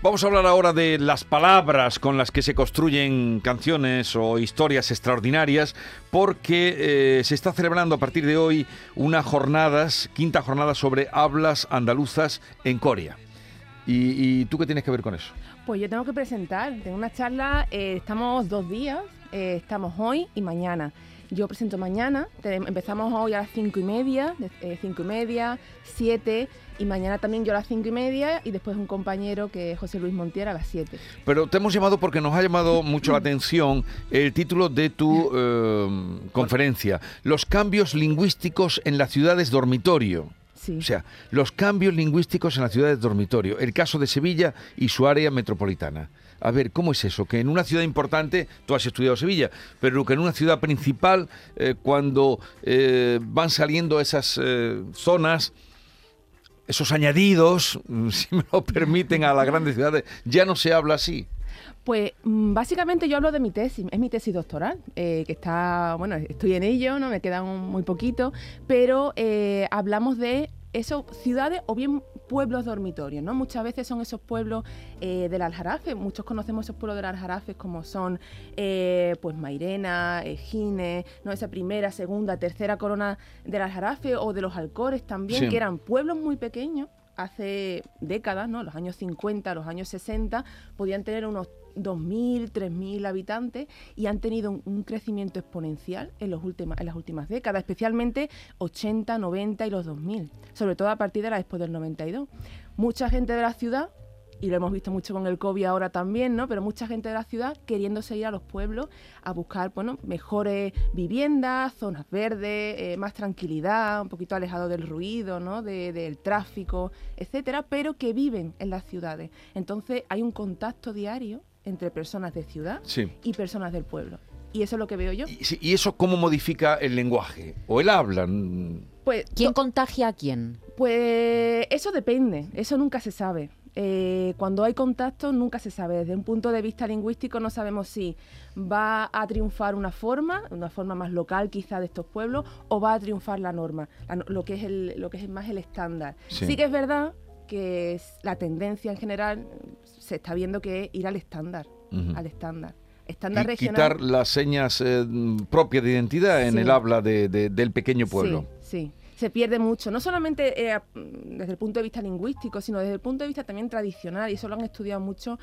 Vamos a hablar ahora de las palabras con las que se construyen canciones o historias extraordinarias, porque eh, se está celebrando a partir de hoy una jornadas, quinta jornada sobre hablas andaluzas en Corea. ¿Y, tú qué tienes que ver con eso? Pues yo tengo que presentar, tengo una charla, eh, estamos dos días, eh, estamos hoy y mañana. Yo presento mañana, empezamos hoy a las cinco y media, eh, cinco y media, siete, y mañana también yo a las cinco y media, y después un compañero que es José Luis Montiera a las siete. Pero te hemos llamado porque nos ha llamado mucho la atención el título de tu eh, conferencia, Los cambios lingüísticos en las ciudades dormitorio. O sea, los cambios lingüísticos en las ciudades dormitorio, el caso de Sevilla y su área metropolitana. A ver, ¿cómo es eso? Que en una ciudad importante, tú has estudiado Sevilla, pero que en una ciudad principal, eh, cuando eh, van saliendo esas eh, zonas, esos añadidos, si me lo permiten, a las grandes ciudades, ya no se habla así. Pues mm, básicamente yo hablo de mi tesis, es mi tesis doctoral, que está, bueno, estoy en ello, no me queda muy poquito, pero hablamos de eso, ciudades o bien pueblos dormitorios, ¿no? Muchas veces son esos pueblos eh, del Aljarafe, muchos conocemos esos pueblos del Aljarafe como son eh, pues Mairena, Gine, ¿no? Esa primera, segunda, tercera corona del Aljarafe o de los Alcores también, que eran pueblos muy pequeños hace décadas, ¿no? Los años 50, los años 60, podían tener unos 2.000, 3.000 habitantes y han tenido un, crecimiento exponencial en, los en las últimas décadas, especialmente 80, 90 y los 2000, sobre todo a partir de la después del 92. Mucha gente de la ciudad y lo hemos visto mucho con el COVID ahora también, ¿no? Pero mucha gente de la ciudad queriéndose ir a los pueblos a buscar, bueno, mejores viviendas, zonas verdes, eh, más tranquilidad, un poquito alejado del ruido, ¿no? del tráfico, etcétera, pero que viven en las ciudades. Entonces hay un contacto diario entre personas de ciudad y personas del pueblo. Y eso es lo que veo yo. ¿Y, eso cómo modifica el lenguaje? ¿O el habla? Pues, ¿Quién contagia a quién? Pues eso depende, eso nunca se sabe. Eh, cuando hay contacto nunca se sabe. Desde un punto de vista lingüístico no sabemos si va a triunfar una forma, una forma más local quizá de estos pueblos, o va a triunfar la norma, lo, que es el, lo que es más el estándar. sí que es verdad que la tendencia en general se está viendo que ir al estándar, al estándar. Estándar regional. Quitar las señas eh, propias de identidad en el habla del pequeño pueblo. Sí, sí. Se pierde mucho, no solamente eh, desde el punto de vista lingüístico, sino desde el punto de vista también tradicional, y eso lo han estudiado mucho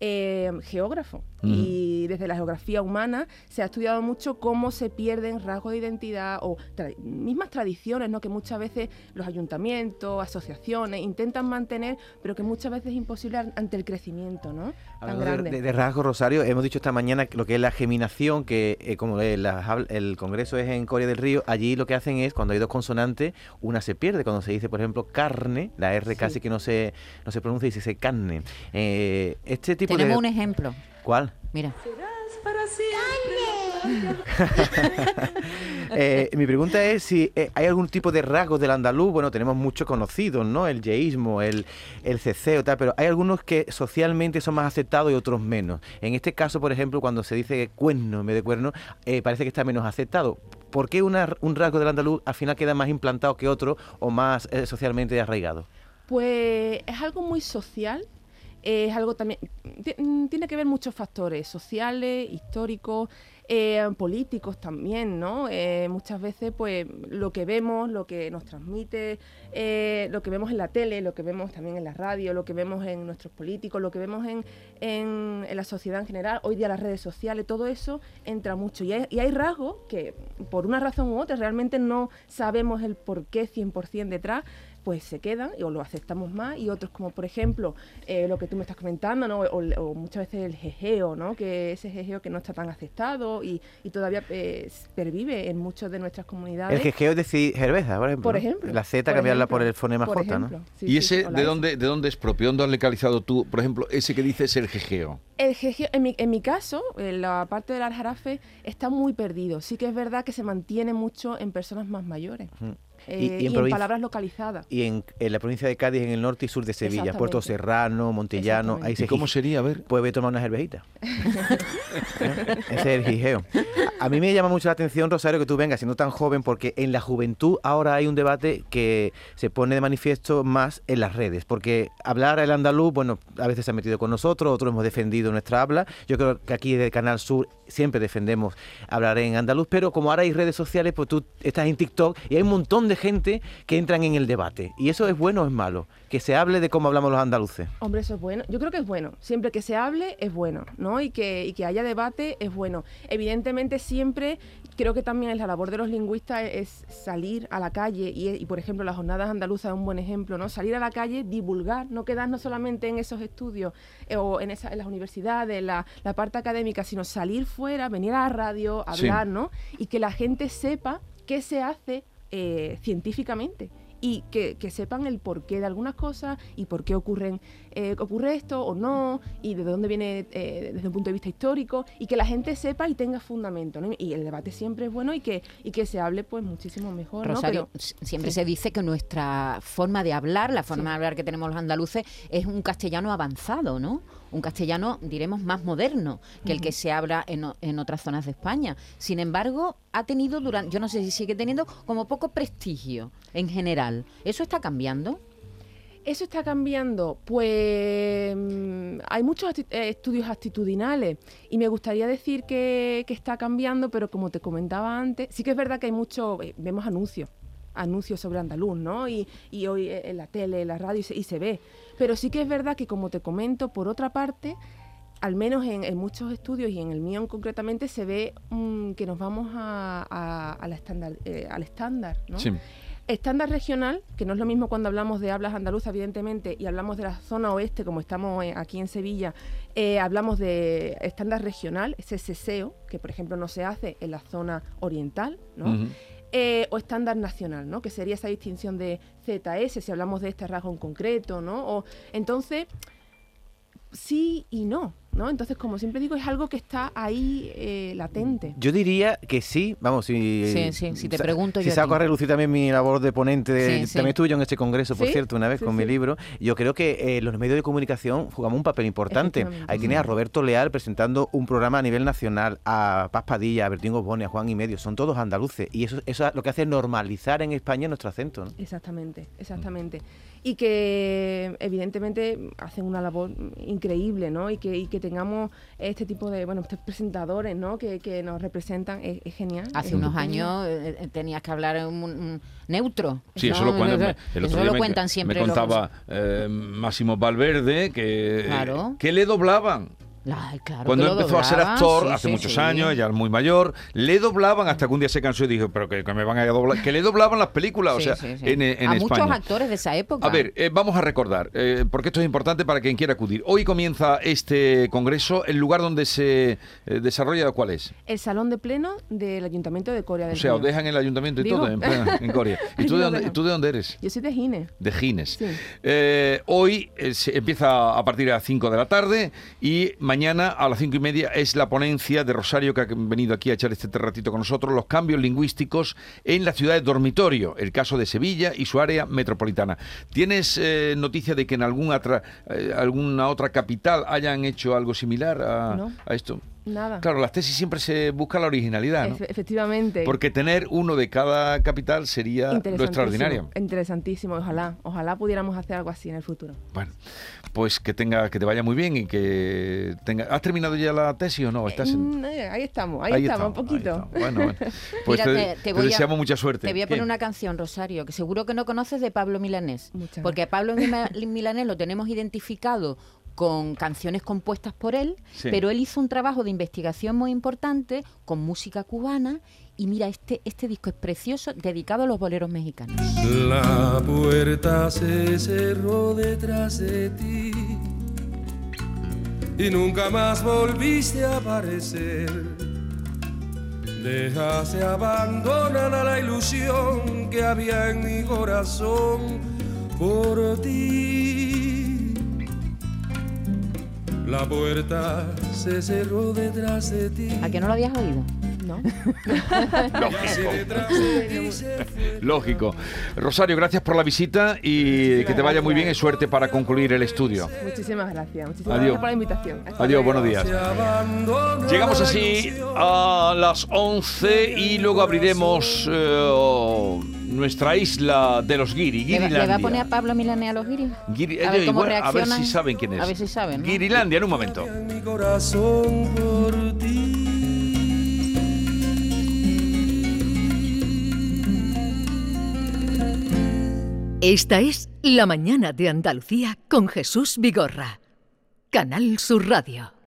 eh, geógrafo y desde la geografía humana se ha estudiado mucho cómo se pierden rasgos de identidad o mismas tradiciones, ¿no? que muchas veces los ayuntamientos, asociaciones intentan mantener, pero que muchas veces es imposible ante el crecimiento ¿no? tan grande. De, rasgos, Rosario, hemos dicho esta mañana lo que es la geminación, que eh, como el Congreso es en Corea del Río, allí lo que hacen es, cuando hay dos consonantes, una se pierde. Cuando se dice, por ejemplo, carne, la R casi que no se, no se pronuncia y se dice carne. Eh, este tipo tenemos un ejemplo. ¿Cuál? Mira. eh, mi pregunta es si eh, hay algún tipo de rasgos del andaluz. Bueno, tenemos muchos conocidos, ¿no? El yeísmo, el, el ceceo, tal, pero hay algunos que socialmente son más aceptados y otros menos. En este caso, por ejemplo, cuando se dice cuerno en vez de cuerno, eh, parece que está menos aceptado. ¿Por qué un rasgo del andaluz al final queda más implantado que otro o más eh, socialmente arraigado? Pues es algo muy social es algo también, mm, tiene que ver muchos factores sociales, históricos, eh, políticos también, ¿no? Eh, muchas veces, pues, lo que vemos, lo que nos transmite, eh, lo que vemos en la tele, lo que vemos también en la radio, lo que vemos en nuestros políticos, lo que vemos en, en, la sociedad en general, hoy día las redes sociales, todo eso entra mucho. Y hay, y hay rasgos que, por una razón u otra, realmente no sabemos el por qué 100% detrás, pues se quedan o lo aceptamos más y otros como por ejemplo lo que tú me estás comentando ¿no? o, muchas veces el jejeo ¿no? que ese jejeo que no está tan aceptado y, todavía eh, pervive en muchas de nuestras comunidades. El jejeo es decir cerveza por ejemplo, por ejemplo la Z cambiarla por el fonema J ¿no? y ese de dónde de dónde es propio dónde has localizado tú por ejemplo ese que dices el jejeo el jejeo, en mi, en mi caso, en la parte del aljarafe está muy perdido. Sí que es verdad que se mantiene mucho en personas más mayores. Eh, y, en, palabras localizadas. Y en, la provincia de Cádiz, en el norte y sur de Sevilla, Puerto Serrano, Montellano. Ahí ¿Y cómo sería? A ver. Pues voy a tomar una cervejita. Ese es el jijeo. A, mí me llama mucho la atención, Rosario, que tú vengas siendo tan joven, porque en la juventud ahora hay un debate que se pone de manifiesto más en las redes, porque hablar el andaluz, bueno, a veces se ha metido con nosotros, otros hemos defendido nuestra habla. Yo creo que aquí de Canal Sur siempre defendemos hablar en andaluz, pero como ahora hay redes sociales, pues tú estás en TikTok y hay un montón de gente que entran en el debate. ¿Y eso es bueno o es malo? Que se hable de cómo hablamos los andaluces. Hombre, eso es bueno. Yo creo que es bueno. Siempre que se hable es bueno, ¿no? Y que, y que haya debate es bueno. Evidentemente siempre creo que también es la labor de los lingüistas es salir a la calle y, por ejemplo las jornadas andaluzas es un buen ejemplo, ¿no? Salir a la calle, divulgar, no quedarnos solamente en esos estudios eh, o en, esa, en las universidades, la, la parte académica, sino salir fuera, venir a la radio, hablar, ¿no? Y que la gente sepa qué se hace eh, científicamente y que, sepan el porqué de algunas cosas y por qué ocurren, eh, ocurre esto o no, y de dónde viene eh, desde un punto de vista histórico, y que la gente sepa y tenga fundamento. Y el debate siempre es bueno y que, y que se hable pues muchísimo mejor. Rosario, siempre se dice que nuestra forma de hablar, la forma de hablar que tenemos los andaluces, es un castellano avanzado, ¿no? un castellano, diremos, más moderno que el que se habla en, en, otras zonas de España. Sin embargo, ha tenido durante, yo no sé si sigue teniendo, como poco prestigio en general. ¿Eso está cambiando? Eso está cambiando. Pues mm, hay muchos eh, estudios actitudinales y me gustaría decir que, está cambiando, pero como te comentaba antes, sí que es verdad que hay mucho, eh, vemos anuncios anuncios sobre andaluz, ¿no? Y, y hoy en la tele, en la radio y se, ve. Pero sí que es verdad que, como te comento, por otra parte, al menos en, muchos estudios y en el mío concretamente, se ve mm, que nos vamos a, la estándar, eh, al estándar, ¿no? Sí. Estándar regional, que no es lo mismo cuando hablamos de hablas andaluzas, evidentemente, y hablamos de la zona oeste, como estamos eh, aquí en Sevilla, eh, hablamos de estándar regional, ese seseo, que por ejemplo no se hace en la zona oriental, ¿no? Eh, o estándar nacional, ¿no? Que sería esa distinción de ZS, si hablamos de este rasgo en concreto, ¿no? O, entonces, sí y no. ¿No? Entonces, como siempre digo, es algo que está ahí eh, latente. Yo diría que sí, vamos, si, sí, sí, si te pregunto si saco a, relucir también mi labor de ponente, también estuve yo en este congreso, por cierto, una vez con mi libro, yo creo que eh, los medios de comunicación jugamos un papel importante. Ahí tienes a Roberto Leal presentando un programa a nivel nacional, a Paz Padilla, a Bertín Osbone, a Juan y Medio, son todos andaluces, y eso, eso lo que hace es normalizar en España nuestro acento. ¿no? Exactamente, exactamente. Y que evidentemente hacen una labor increíble, ¿no? Y que, y que tengamos este tipo de, bueno, estos presentadores, ¿no? Que, que nos representan, es, genial. Hace unos años eh, eh, tenías que hablar un, neutro. Sí, eso lo, cuentan, lo cuentan siempre. Me contaba eh, Máximo Valverde que, que le doblaban cuando empezó a ser actor, hace muchos años, ya muy mayor, le doblaban hasta que un día se cansó y dijo, pero que, me van a doblar, que le doblaban las películas, o sea, en, en a muchos actores de esa época. A ver, eh, vamos a recordar, eh, porque esto es importante para quien quiera acudir. Hoy comienza este congreso, el lugar donde se eh, desarrolla, ¿cuál es? El salón de pleno del Ayuntamiento de Corea del O sea, os dejan el ayuntamiento y todo en, Corea. ¿Y tú, de dónde, tú de dónde eres? Yo soy de Gines. De Gines. hoy se empieza a partir de las 5 de la tarde y mañana a las cinco y media es la ponencia de Rosario que ha venido aquí a echar este ratito con nosotros, los cambios lingüísticos en la ciudad de dormitorio, el caso de Sevilla y su área metropolitana. ¿Tienes eh, noticia de que en alguna otra, eh, alguna otra capital hayan hecho algo similar a, a esto? Nada. Claro, las tesis siempre se busca la originalidad, ¿no? efectivamente. Porque tener uno de cada capital sería lo extraordinario. Interesantísimo, ojalá, ojalá pudiéramos hacer algo así en el futuro. Bueno, pues que tenga, que te vaya muy bien y que tenga. ¿Has terminado ya la tesis o no? ¿Estás mm, eh, ahí estamos, ahí, estamos, un poquito. Bueno, bueno, Pues te, deseamos mucha suerte. Te voy a poner una canción, Rosario, que seguro que no conoces de Pablo Milanés. porque a Pablo Milanés lo tenemos identificado con canciones compuestas por él, pero él hizo un trabajo de investigación muy importante con música cubana y mira, este, este disco es precioso, dedicado a los boleros mexicanos. La puerta se cerró detrás de ti y nunca más volviste a aparecer. Dejaste abandonada la ilusión que había en mi corazón por ti. La puerta se cerró detrás de ti. ¿A qué no lo habías oído? No. ¿no? Lógico. Rosario, gracias por la visita y que te vaya muy bien y suerte para concluir el estudio. Muchísimas gracias. Muchísimas gracias por la invitación. Adiós, buenos días. Llegamos así a las 11 y luego abriremos eh, nuestra isla de los Giri. ¿Le, ¿Le va a poner a Pablo Milane a los Giri? a, ver cómo a ver si saben quién es. A ver si saben. ¿no? Girilandia, en un momento. Mi corazón por ti. Esta es La Mañana de Andalucía con Jesús Vigorra. Canal Sur Radio.